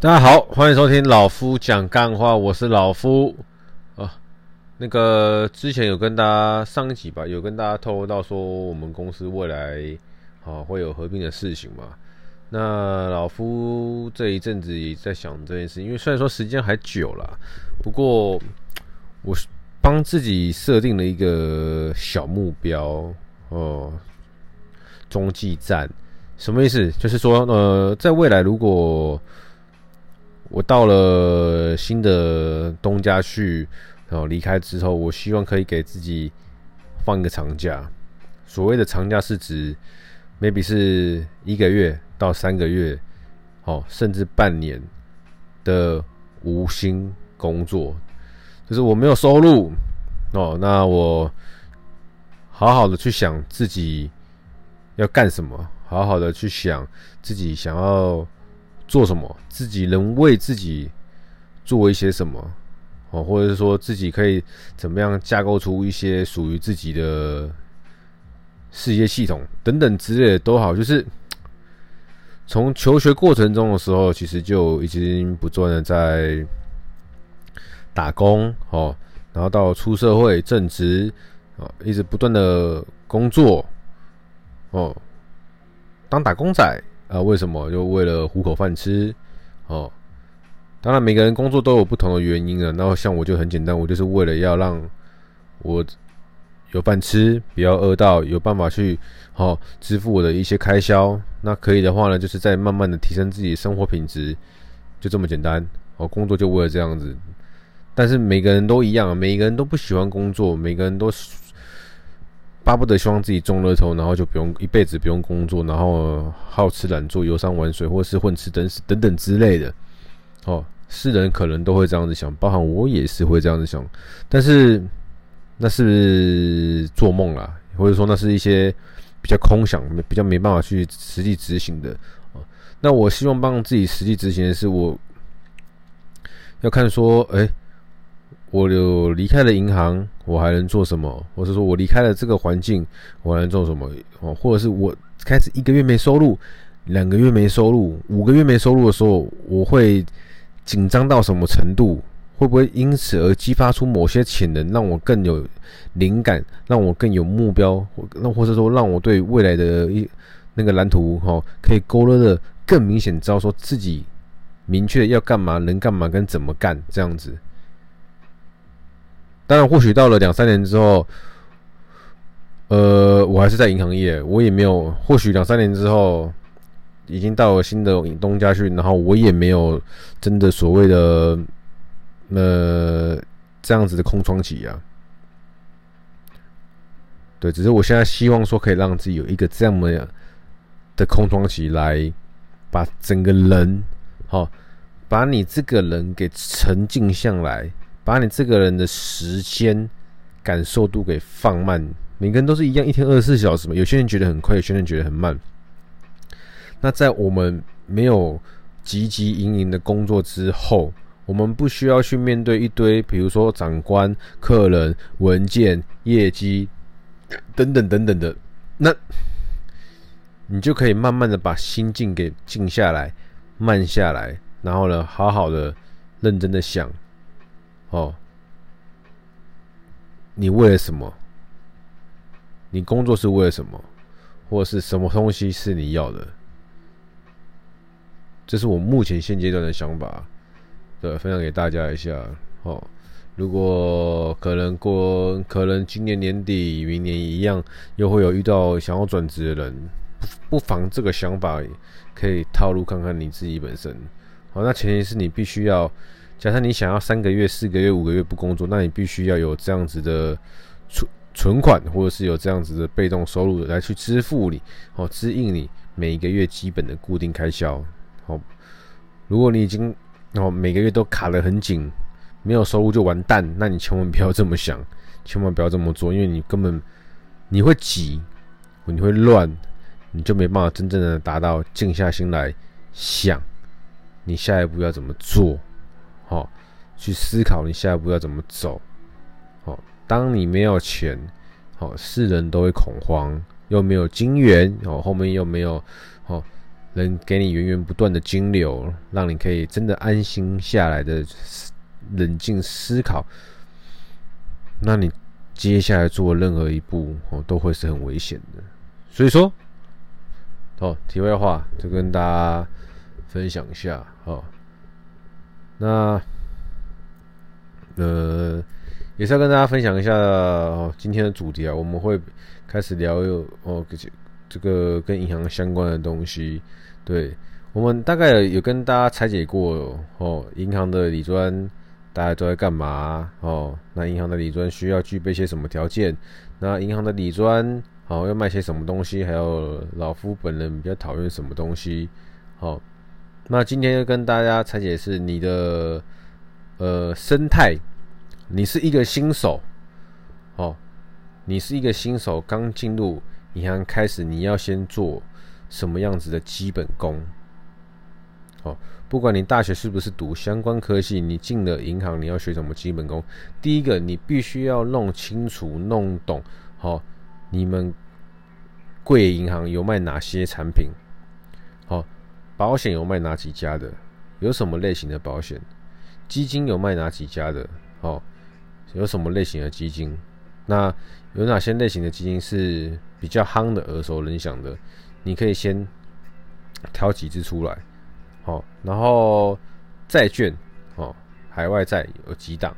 大家好，欢迎收听老夫讲干话，我是老夫啊。那个之前有跟大家上一集吧，有跟大家透露到说我们公司未来啊会有合并的事情嘛。那老夫这一阵子也在想这件事，因为虽然说时间还久了，不过我帮自己设定了一个小目标哦，中继站什么意思？就是说呃，在未来如果我到了新的东家去，然后离开之后，我希望可以给自己放一个长假。所谓的长假是指，maybe 是一个月到三个月，哦，甚至半年的无薪工作，就是我没有收入哦，那我好好的去想自己要干什么，好好的去想自己想要。做什么？自己能为自己做一些什么？哦，或者是说自己可以怎么样架构出一些属于自己的事业系统等等之类的都好。就是从求学过程中的时候，其实就已经不断的在打工哦，然后到出社会正职啊，一直不断的工作哦，当打工仔。啊，为什么？就为了糊口饭吃，哦。当然，每个人工作都有不同的原因啊。然后像我就很简单，我就是为了要让我有饭吃，不要饿到，有办法去哦支付我的一些开销。那可以的话呢，就是在慢慢的提升自己生活品质，就这么简单。哦，工作就为了这样子。但是每个人都一样，每个人都不喜欢工作，每个人都。巴不得希望自己中了头，然后就不用一辈子不用工作，然后好吃懒做、游山玩水，或是混吃等死等等之类的。哦，世人可能都会这样子想，包含我也是会这样子想。但是那是做梦啦，或者说那是一些比较空想、比较没办法去实际执行的。哦，那我希望帮自己实际执行的是，我要看说，哎、我有离开了银行，我还能做什么？或者说我离开了这个环境，我还能做什么？哦，或者是我开始一个月没收入，两个月没收入，五个月没收入的时候，我会紧张到什么程度？会不会因此而激发出某些潜能，让我更有灵感，让我更有目标？那或者说让我对未来的一那个蓝图，哈，可以勾勒的更明显，知道说自己明确要干嘛，能干嘛，跟怎么干这样子。当然，或许到了两三年之后，呃，我还是在银行业，我也没有。或许两三年之后，已经到了新的东家去，然后我也没有真的所谓的呃这样子的空窗期啊。对，只是我现在希望说，可以让自己有一个这样的空窗期，来把整个人，好，把你这个人给沉静下来。把你这个人的时间感受度给放慢，每个人都是一样，一天二十四小时嘛。有些人觉得很快，有些人觉得很慢。那在我们没有汲汲营营的工作之后，我们不需要去面对一堆，比如说长官、客人、文件、业绩等等等等的，那你就可以慢慢的把心境给静下来、慢下来，然后呢，好好的、认真的想。哦，你为了什么？你工作是为了什么？或者是什么东西是你要的？这是我目前现阶段的想法，对，分享给大家一下。哦，如果可能过，可能今年年底、明年一样，又会有遇到想要转职的人，不妨这个想法可以套路看看你自己本身。好，那前提是你必须要。假设你想要三个月、四个月、五个月不工作，那你必须要有这样子的存存款，或者是有这样子的被动收入来去支付你，哦，支应你每个月基本的固定开销。好，如果你已经哦每个月都卡得很紧，没有收入就完蛋，那你千万不要这么想，千万不要这么做，因为你根本你会挤，你会乱，你就没办法真正的达到静下心来想你下一步要怎么做。好，去思考你下一步要怎么走。好，当你没有钱，好，世人都会恐慌，又没有金源，哦，后面又没有，哦，能给你源源不断的金流，让你可以真的安心下来的冷静思考，那你接下来做任何一步哦，都会是很危险的。所以说，哦，题外话就跟大家分享一下哦。那呃，也是要跟大家分享一下哦，今天的主题啊，我们会开始聊有哦，这个跟银行相关的东西。对，我们大概有跟大家拆解过哦，银行的理专大家都在干嘛哦？那银行的理专需要具备些什么条件？那银行的理专好要卖些什么东西？还有老夫本人比较讨厌什么东西？好，那今天要跟大家拆解是你的呃生态，你是一个新手哦，你是一个新手刚进入银行开始，你要先做。什么样子的基本功？哦，不管你大学是不是读相关科系，你进了银行，你要学什么基本功？第一个，你必须要弄清楚、弄懂，好，你们贵银行有卖哪些产品？保险有卖哪几家的？有什么类型的保险？基金有卖哪几家的？好，有什么类型的基金？那有哪些类型的基金是比较夯的、耳熟能详的？你可以先挑几只出来，好，然后债券，哦，海外债有几档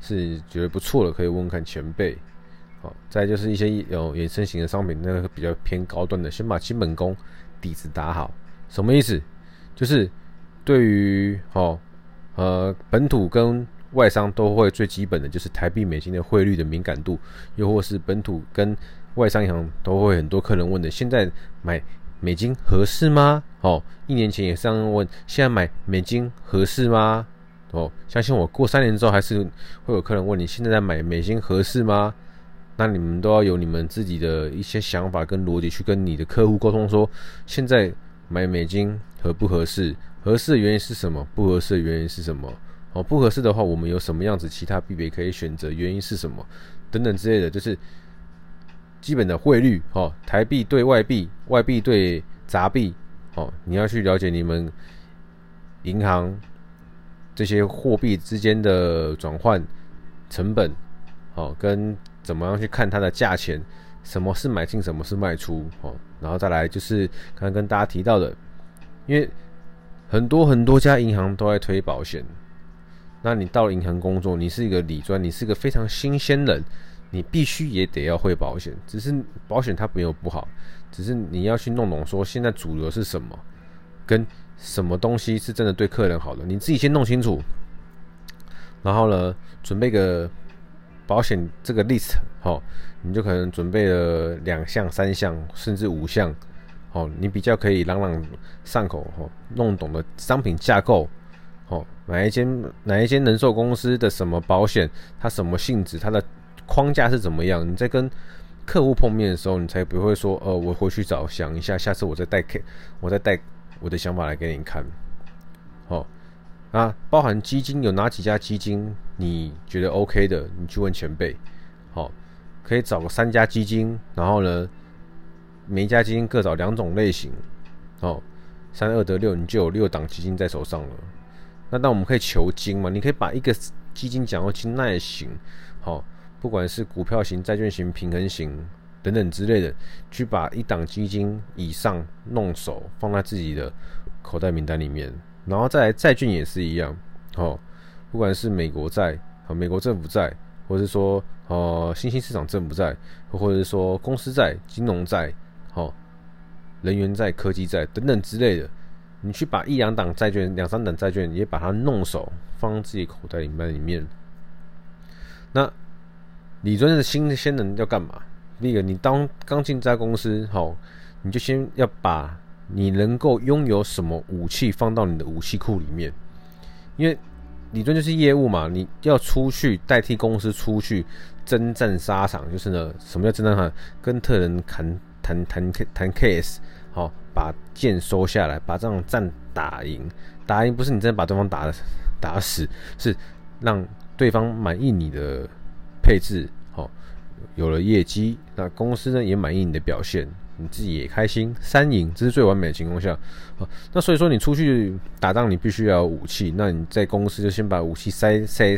是觉得不错的，可以问问看前辈，好，再就是一些有衍生型的商品，那个比较偏高端的，先把基本功底子打好。什么意思？就是对于哦，呃，本土跟外商都会最基本的就是台币美金的汇率的敏感度，又或是本土跟外商银行都会很多客人问的，现在买美金合适吗？哦，一年前也是这样问，现在买美金合适吗？哦，相信我，过三年之后还是会有客人问你，现在在买美金合适吗？那你们都要有你们自己的一些想法跟逻辑去跟你的客户沟通，说现在买美金合不合适？合适的原因是什么？不合适的原因是什么？哦，不合适的话，我们有什么样子其他币别可以选择？原因是什么？等等之类的，就是。基本的汇率，哦，台币对外币，外币对杂币，哦，你要去了解你们银行这些货币之间的转换成本，哦，跟怎么样去看它的价钱，什么是买进，什么是卖出，哦，然后再来就是刚刚跟大家提到的，因为很多很多家银行都在推保险，那你到银行工作，你是一个理专，你是一个非常新鲜人。你必须也得要会保险，只是保险它没有不好，只是你要去弄懂说现在主流是什么，跟什么东西是真的对客人好的，你自己先弄清楚，然后呢，准备个保险这个 list，好，你就可能准备了两项、三项，甚至五项，哦，你比较可以朗朗上口，哈，弄懂的商品架构，哦，哪一间哪一间人寿公司的什么保险，它什么性质，它的。框架是怎么样？你在跟客户碰面的时候，你才不会说，呃，我回去找想一下，下次我再带 K，我再带我的想法来给你看。好，啊，包含基金有哪几家基金你觉得 OK 的，你去问前辈。好，可以找个三家基金，然后呢，每一家基金各找两种类型。哦，三二得六，你就有六档基金在手上了。那那我们可以求精嘛？你可以把一个基金讲到精，那也行。好。不管是股票型、债券型、平衡型等等之类的，去把一档基金以上弄熟，放在自己的口袋名单里面，然后再来债券也是一样，哦，不管是美国债、啊美国政府债，或者是说呃新兴市场政府债，或者是说公司债、金融债、哦能源债、科技债等等之类的，你去把一两档债券、两三档债券也把它弄熟，放自己口袋里面里面，那。理专的新鲜人要干嘛？第一个，你当刚进这家公司，好，你就先要把你能够拥有什么武器放到你的武器库里面，因为理论就是业务嘛，你要出去代替公司出去征战沙场，就是呢，什么叫征战沙场？跟特人谈谈谈谈 case，好，把剑收下来，把这场战打赢，打赢不是你真的把对方打打死，是让对方满意你的。配置好，有了业绩，那公司呢也满意你的表现，你自己也开心，三赢，这是最完美的情况下。好，那所以说你出去打仗，你必须要有武器。那你在公司就先把武器塞塞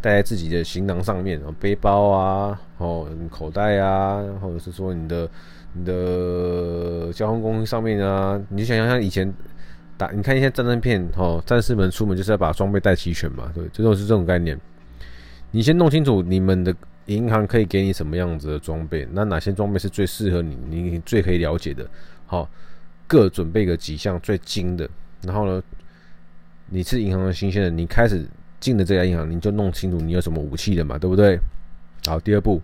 带在自己的行囊上面，背包啊，哦，口袋啊，或者是说你的你的交通工具上面啊，你就想想像以前打，你看一些战争片，哦，战士们出门就是要把装备带齐全嘛，对，这种是这种概念。你先弄清楚你们的。银行可以给你什么样子的装备？那哪些装备是最适合你？你最可以了解的，好，各准备个几项最精的。然后呢，你是银行的新鲜人，你开始进了这家银行，你就弄清楚你有什么武器的嘛，对不对？好，第二步，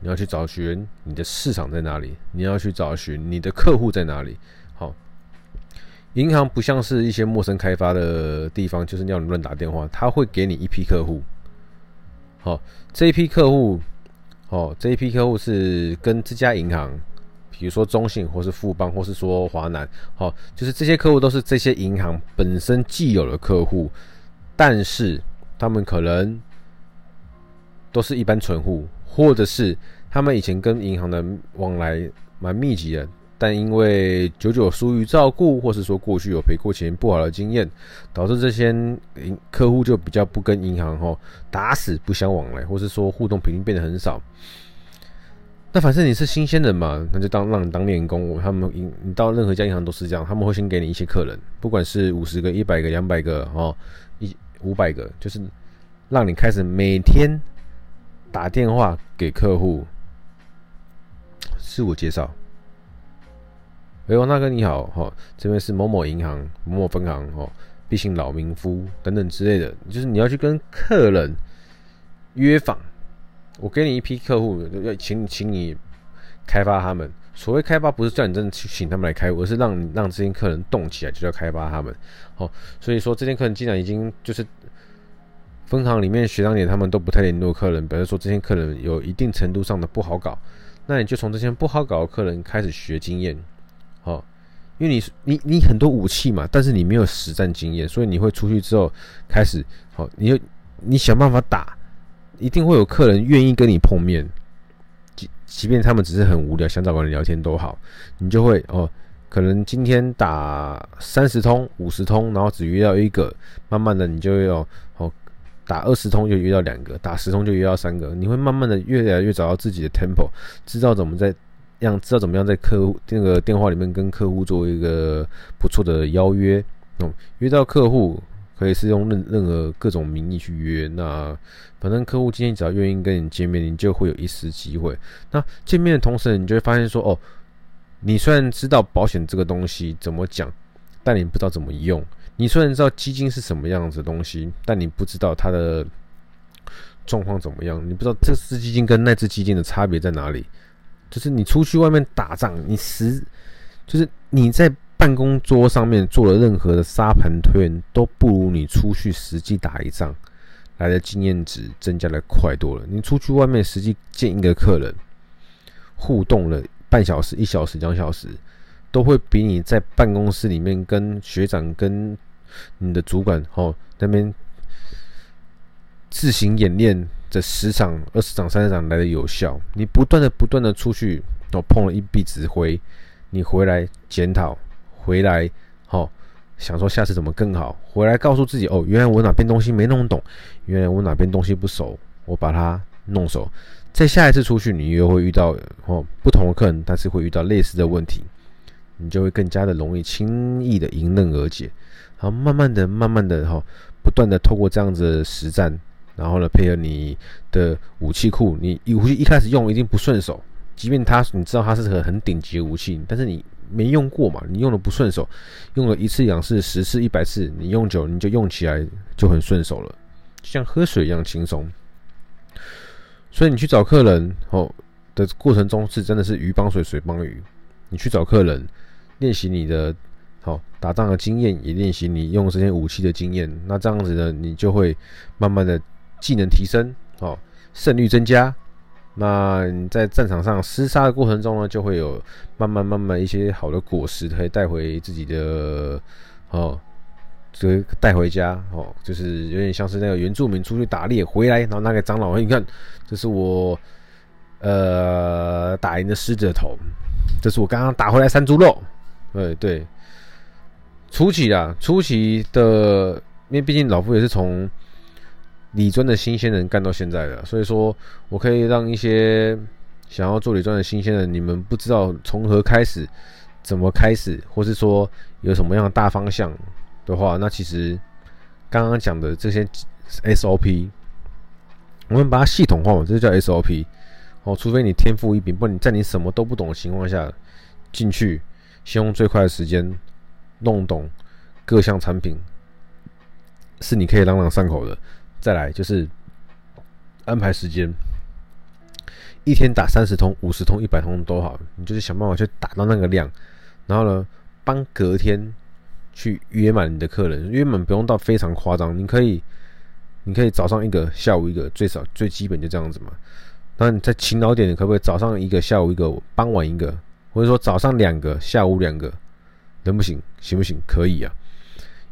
你要去找寻你的市场在哪里，你要去找寻你的客户在哪里。好，银行不像是一些陌生开发的地方，就是要你乱打电话，他会给你一批客户。好，这一批客户，哦，这一批客户是跟这家银行，比如说中信，或是富邦，或是说华南，好，就是这些客户都是这些银行本身既有的客户，但是他们可能都是一般存户，或者是他们以前跟银行的往来蛮密集的。但因为久久疏于照顾，或是说过去有赔过钱不好的经验，导致这些客户就比较不跟银行吼打死不相往来，或是说互动频率变得很少。那反正你是新鲜人嘛，那就当让你当练功。他们你到任何一家银行都是这样，他们会先给你一些客人，不管是五十个、一百个、两百个哦，一五百个，就是让你开始每天打电话给客户，自我介绍。哎呦，那哥你好，哈，这边是某某银行某某分行，哦，毕姓老民夫等等之类的，就是你要去跟客人约访，我给你一批客户，要请请你开发他们。所谓开发，不是叫你真的去请他们来开，而是让让这些客人动起来，就叫开发他们。哦，所以说这些客人既然已经就是分行里面学长姐他们都不太联络客人，表示说这些客人有一定程度上的不好搞，那你就从这些不好搞的客人开始学经验。好，因为你你你很多武器嘛，但是你没有实战经验，所以你会出去之后开始，好，你就你想办法打，一定会有客人愿意跟你碰面，即即便他们只是很无聊，想找个人聊天都好，你就会哦，可能今天打三十通、五十通，然后只约到一个，慢慢的你就要哦，打二十通就约到两个，打十通就约到三个，你会慢慢的越来越找到自己的 tempo，知道怎么在。样知道怎么样在客户那个电话里面跟客户做一个不错的邀约哦，约到客户可以是用任任何各种名义去约，那反正客户今天只要愿意跟你见面，你就会有一丝机会。那见面的同时，你就会发现说，哦，你虽然知道保险这个东西怎么讲，但你不知道怎么用。你虽然知道基金是什么样子的东西，但你不知道它的状况怎么样，你不知道这支基金跟那支基金的差别在哪里。就是你出去外面打仗，你实就是你在办公桌上面做了任何的沙盘推演，都不如你出去实际打一仗来的经验值增加的快多了。你出去外面实际见一个客人，互动了半小时、一小时、两小时，都会比你在办公室里面跟学长、跟你的主管哦那边自行演练。这十场、二十场、三十场来的有效。你不断的、不断的出去，哦，碰了一笔指挥，你回来检讨，回来，哦，想说下次怎么更好，回来告诉自己，哦，原来我哪边东西没弄懂，原来我哪边东西不熟，我把它弄熟。再下一次出去，你又会遇到哦不同的客人，但是会遇到类似的问题，你就会更加的容易轻易的迎刃而解。然后慢慢的、慢慢的，哈，不断的透过这样子的实战。然后呢，配合你的武器库，你武器一开始用一定不顺手，即便它你知道它是个很顶级的武器，但是你没用过嘛，你用的不顺手，用了一次、两次、十次、一百次，你用久你就用起来就很顺手了，像喝水一样轻松。所以你去找客人哦的过程中是真的是鱼帮水，水帮鱼。你去找客人练习你的。好，打仗的经验也练习你用这些武器的经验，那这样子呢，你就会慢慢的技能提升，哦，胜率增加。那你在战场上厮杀的过程中呢，就会有慢慢慢慢一些好的果实可以带回自己的，哦，这带回家，哦，就是有点像是那个原住民出去打猎回来，然后那个长老，你看，这是我，呃，打赢的狮子的头。这是我刚刚打回来山猪肉。对对，初期啊，初期的，因为毕竟老夫也是从理专的新鲜人干到现在的，所以说我可以让一些想要做理专的新鲜人，你们不知道从何开始，怎么开始，或是说有什么样的大方向的话，那其实刚刚讲的这些 SOP。我们把它系统化嘛，这就叫 SOP。哦，除非你天赋异禀，不然你在你什么都不懂的情况下进去，先用最快的时间弄懂各项产品，是你可以朗朗上口的。再来就是安排时间，一天打三十通、五十通、一百通都好，你就是想办法去打到那个量，然后呢，帮隔天去约满你的客人，约满不用到非常夸张，你可以。你可以早上一个，下午一个，最少最基本就这样子嘛。那你在勤劳点，你可不可以早上一个，下午一个，傍晚一个，或者说早上两个，下午两个，能不行？行不行？可以啊。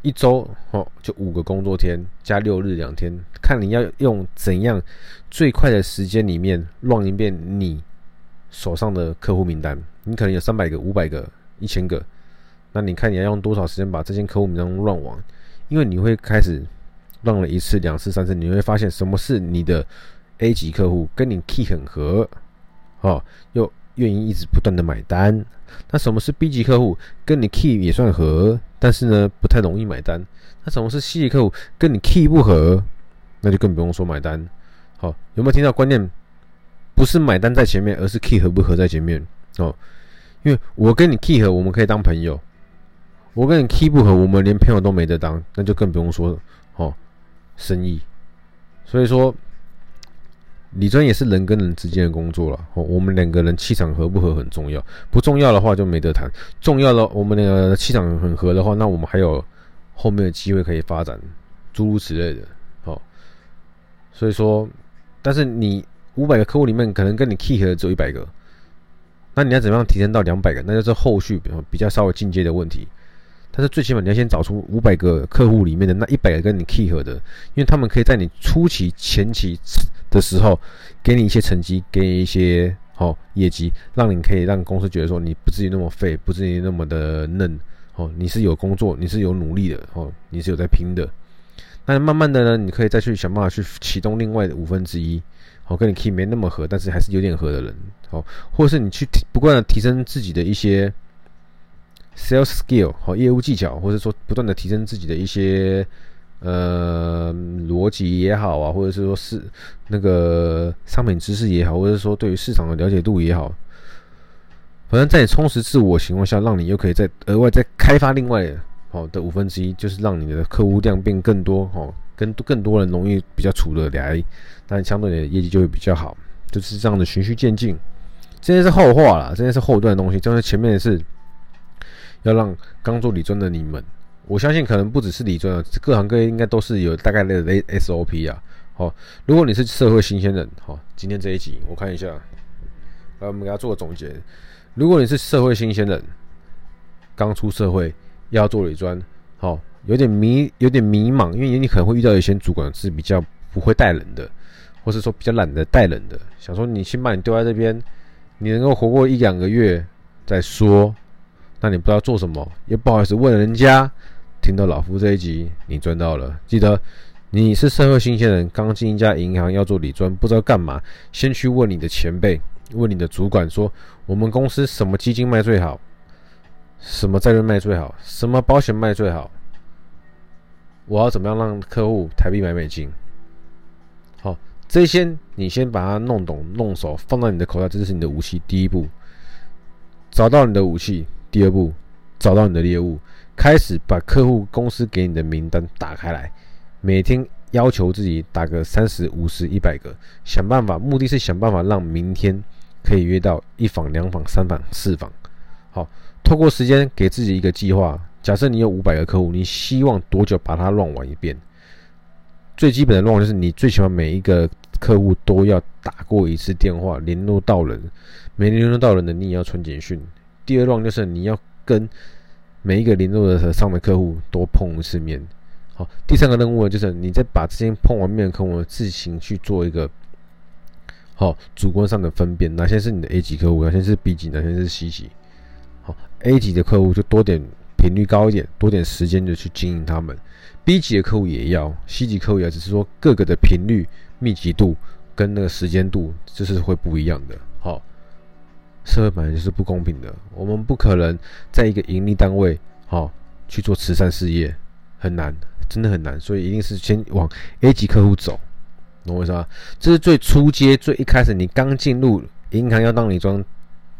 一周哦，就五个工作天加六日两天，看你要用怎样最快的时间里面乱一遍你手上的客户名单。你可能有三百个、五百个、一千个，那你看你要用多少时间把这些客户名单乱完？因为你会开始。乱了一次、两次、三次，你会发现什么是你的 A 级客户跟你 key 很合，哦，又愿意一直不断的买单。那什么是 B 级客户跟你 key 也算合，但是呢不太容易买单。那什么是 C 级客户跟你 key 不合，那就更不用说买单。好，有没有听到观念？不是买单在前面，而是 key 合不合在前面。哦，因为我跟你 key 合，我们可以当朋友；我跟你 key 不合，我们连朋友都没得当，那就更不用说哦。生意，所以说，理专也是人跟人之间的工作了。哦，我们两个人气场合不合很重要，不重要的话就没得谈。重要的，我们两个气场很合的话，那我们还有后面的机会可以发展，诸如此类的。好，所以说，但是你五百个客户里面，可能跟你契合的只有一百个，那你要怎么样提升到两百个？那就是后续比较稍微进阶的问题。但是最起码你要先找出五百个客户里面的那一百个跟你契合的，因为他们可以在你初期、前期的时候给你一些成绩，给你一些好业绩，让你可以让公司觉得说你不至于那么废，不至于那么的嫩哦，你是有工作，你是有努力的哦，你是有在拼的。那慢慢的呢，你可以再去想办法去启动另外的五分之一，好跟你 key 没那么合，但是还是有点合的人，好，或是你去不断的提升自己的一些。Sales skill 好，业务技巧，或者说不断的提升自己的一些呃逻辑也好啊，或者是说是那个商品知识也好，或者是说对于市场的了解度也好，反正在你充实自我情况下，让你又可以再额外再开发另外好的五分之一，就是让你的客户量变更多，哦，跟更多人容易比较处得来，那相对的业绩就会比较好，就是这样的循序渐进。这些是后话了，这些是后段的东西，就是前面的是。要让刚做理专的你们，我相信可能不只是理专啊，各行各业应该都是有大概的 SOP 啊。好，如果你是社会新鲜人，好，今天这一集我看一下，来我们给他做个总结。如果你是社会新鲜人，刚出社会要做理专，好，有点迷，有点迷茫，因为你可能会遇到一些主管是比较不会带人的，或是说比较懒得带人的，想说你先把你丢在这边，你能够活过一两个月再说。那你不知道做什么，也不好意思问人家。听到老夫这一集，你赚到了。记得你是社会新鲜人，刚进一家银行要做理专，不知道干嘛，先去问你的前辈，问你的主管说：我们公司什么基金卖最好？什么债券卖最好？什么保险卖最好？我要怎么样让客户台币买美金？好，这些你先把它弄懂、弄熟，放到你的口袋，这就是你的武器。第一步，找到你的武器。第二步，找到你的猎物，开始把客户公司给你的名单打开来，每天要求自己打个三十五十一百个，想办法，目的是想办法让明天可以约到一访两访三访四访。好，透过时间给自己一个计划。假设你有五百个客户，你希望多久把它乱玩一遍？最基本的乱就是你最起码每一个客户都要打过一次电话，联络到人，没联络到人的你也要传简讯。第二段就是你要跟每一个联络的上的客户多碰一次面，好。第三个任务呢，就是你再把这些碰完面的客户自行去做一个好主观上的分辨，哪些是你的 A 级客户，哪些是 B 级，哪些是 C 级。好，A 级的客户就多点频率高一点，多点时间就去经营他们。B 级的客户也要，C 级客户也要，只是说各个的频率密集度跟那个时间度就是会不一样的。好，社会本来就是不公平的，我们不可能在一个盈利单位好去做慈善事业，很难，真的很难，所以一定是先往 A 级客户走，懂我意思吗？这是最初阶、最一开始你刚进入银行要当理装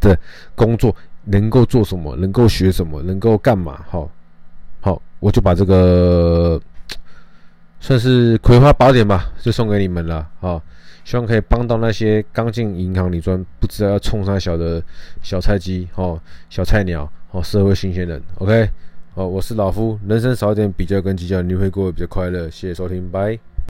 的工作，能够做什么，能够学什么，能够干嘛？好。好，我就把这个算是葵花宝典吧，就送给你们了。好，希望可以帮到那些刚进银行里专不知道要冲啥小的小菜鸡，哦，小菜鸟，哦，社会新鲜人。OK，好，我是老夫，人生少一点比较跟计较，你会过得比较快乐。谢谢收听，拜。